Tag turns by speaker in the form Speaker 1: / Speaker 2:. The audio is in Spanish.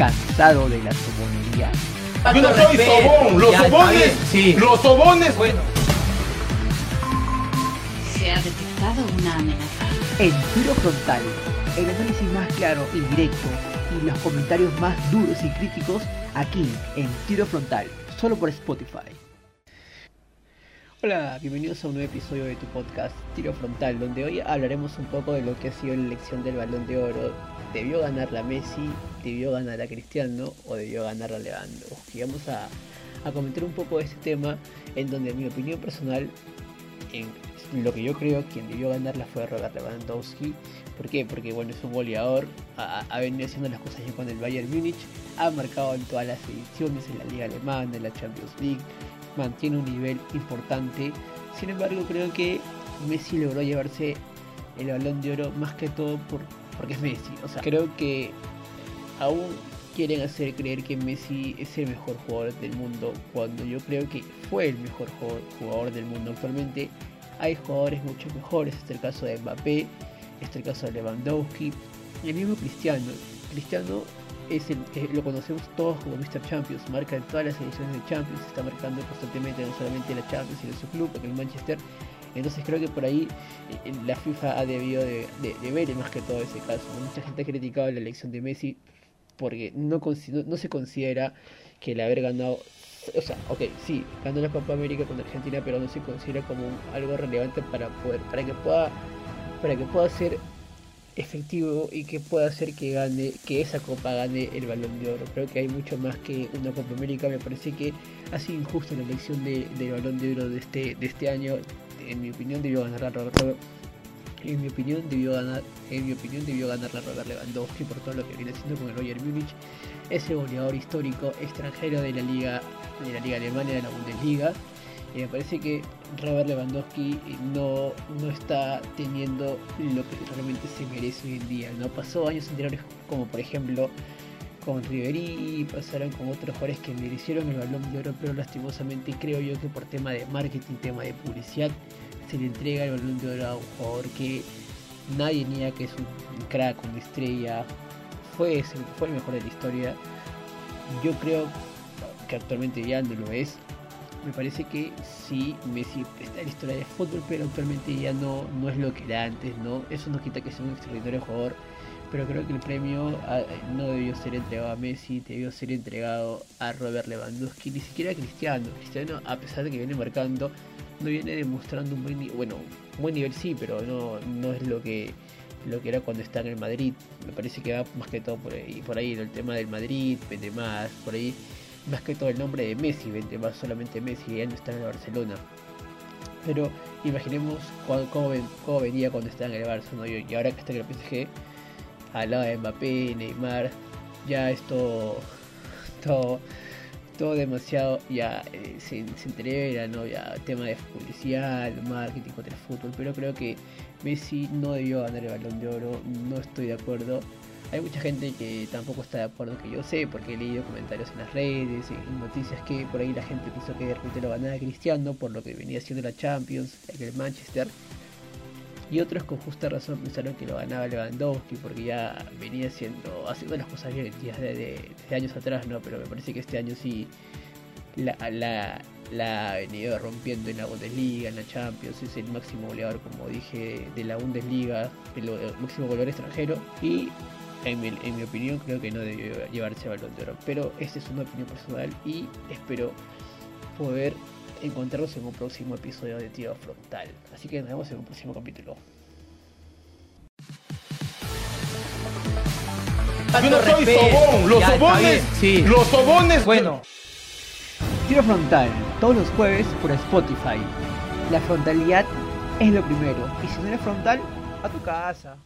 Speaker 1: cansado de la sobonería?
Speaker 2: Yo no soy sobón, los
Speaker 3: Ya,
Speaker 2: sobones,
Speaker 3: sí.
Speaker 2: los sobones.
Speaker 3: Bueno,
Speaker 4: Se ha detectado una amenaza.
Speaker 1: En Tiro Frontal, el análisis más claro y directo y los comentarios más duros y críticos aquí en Tiro Frontal, solo por Spotify. Hola, bienvenidos a un nuevo episodio de tu podcast Tiro Frontal, donde hoy hablaremos un poco de lo que ha sido la elección del Balón de Oro. ¿Debió ganar la Messi? ¿Debió ganar la Cristiano? ¿O debió ganar la Lewandowski? Vamos a, a comentar un poco de este tema en donde mi opinión personal en lo que yo creo quien debió ganarla fue Robert Lewandowski. ¿Por qué? Porque bueno, es un goleador, ha, ha venido haciendo las cosas bien con el Bayern Múnich, ha marcado en todas las ediciones, en la Liga Alemana, en la Champions League, mantiene un nivel importante. Sin embargo, creo que Messi logró llevarse el balón de oro más que todo por, porque es Messi. O sea, creo que aún quieren hacer creer que Messi es el mejor jugador del mundo cuando yo creo que fue el mejor jugador- del mundo actualmente hay jugadores mucho mejores este es el caso de Mbappé este es el caso de Lewandowski y el mismo Cristiano Cristiano es el, lo conocemos todos como Mr. Champions marca en todas las ediciones de Champions está marcando constantemente no solamente la Champions sino su club en el Manchester entonces creo que por ahí eh, la FIFA ha debido de, de- de ver más que todo ese caso mucha gente ha criticado la elección de Messi porque no, no, no se considera que el haber ganado, o sea, ok, sí, ganó la Copa América con Argentina, pero no se considera como algo relevante para poder, para que pueda, para que pueda ser efectivo y que pueda hacer que gane, que esa copa gane el balón de oro. Creo que hay mucho más que una Copa América, me parece que ha sido injusta la elección de, del balón de oro de este, de este año. En mi opinión debió ganar la Robert- en mi opinión debió ganar, en mi opinión debió ganar la Robert Lewandowski por todo lo que viene haciendo con el Bayern Múnich, ese goleador histórico extranjero de la liga, de la liga alemana de la Bundesliga. Y me parece que Robert Lewandowski no, no está teniendo lo que realmente se merece hoy en día. No pasó años anteriores como por ejemplo con Ribery, pasaron con otros jugadores que merecieron el balón de oro, pero lastimosamente creo yo que por tema de marketing, tema de publicidad, se le entrega el balón de oro a un jugador que nadie niega que es un crack, una estrella, fue, fue el mejor de la historia. Yo creo que actualmente ya no lo es. Me parece que sí, Messi está en la historia de fútbol, pero actualmente ya no, no es lo que era antes, ¿no? Eso no quita que sea un extraordinario jugador, pero creo que el premio ah, no debió ser entregado a Messi, debió ser entregado a Robert Lewandowski, ni siquiera a Cristiano. Cristiano, a pesar de que viene marcando, no viene demostrando un buen bueno, buen nivel sí, pero no, no es lo que lo que era cuando está en el Madrid. Me parece que va más que todo por ahí, por ahí el tema del Madrid, más, por ahí más que todo el nombre de Messi, vende más solamente Messi, ya no está en el Barcelona. Pero imaginemos cómo, cómo ven- cómo venía cuando estaba en el ¿no? y y ahora que está en el PSG, al lado de Mbappé, Neymar, ya es todo, todo, demasiado ya eh, se, se ¿no? Ya tema de publicidad, marketing contra el fútbol, pero creo que Messi no debió ganar el balón de oro, no estoy de acuerdo. Hay mucha gente que tampoco está de acuerdo, que yo sé, porque he leído comentarios en las redes, en noticias que por ahí la gente pensó que de repente lo ganaba Cristiano por lo que venía haciendo la Champions, el Manchester. Y otros con justa razón pensaron que lo ganaba Lewandowski porque ya venía haciendo, haciendo las cosas bien desde, desde años atrás, ¿no? Pero me parece que este año sí la ha venido rompiendo en la Bundesliga, en la Champions, es el máximo goleador, como dije, de la Bundesliga, el, el máximo goleador extranjero. Y en mi, en mi opinión creo que no debió llevarse balón de oro. Pero esta es una opinión personal y espero poder encontrarnos en un próximo episodio de Tiro Frontal. Así que nos vemos en un próximo capítulo.
Speaker 2: Yo no soy sobón, los
Speaker 3: Ya,
Speaker 2: sobones,
Speaker 3: sí.
Speaker 2: los sobones.
Speaker 3: Bueno,
Speaker 1: Tiro Frontal, todos los jueves por Spotify. La frontalidad es lo primero. Y si no eres frontal, a tu casa.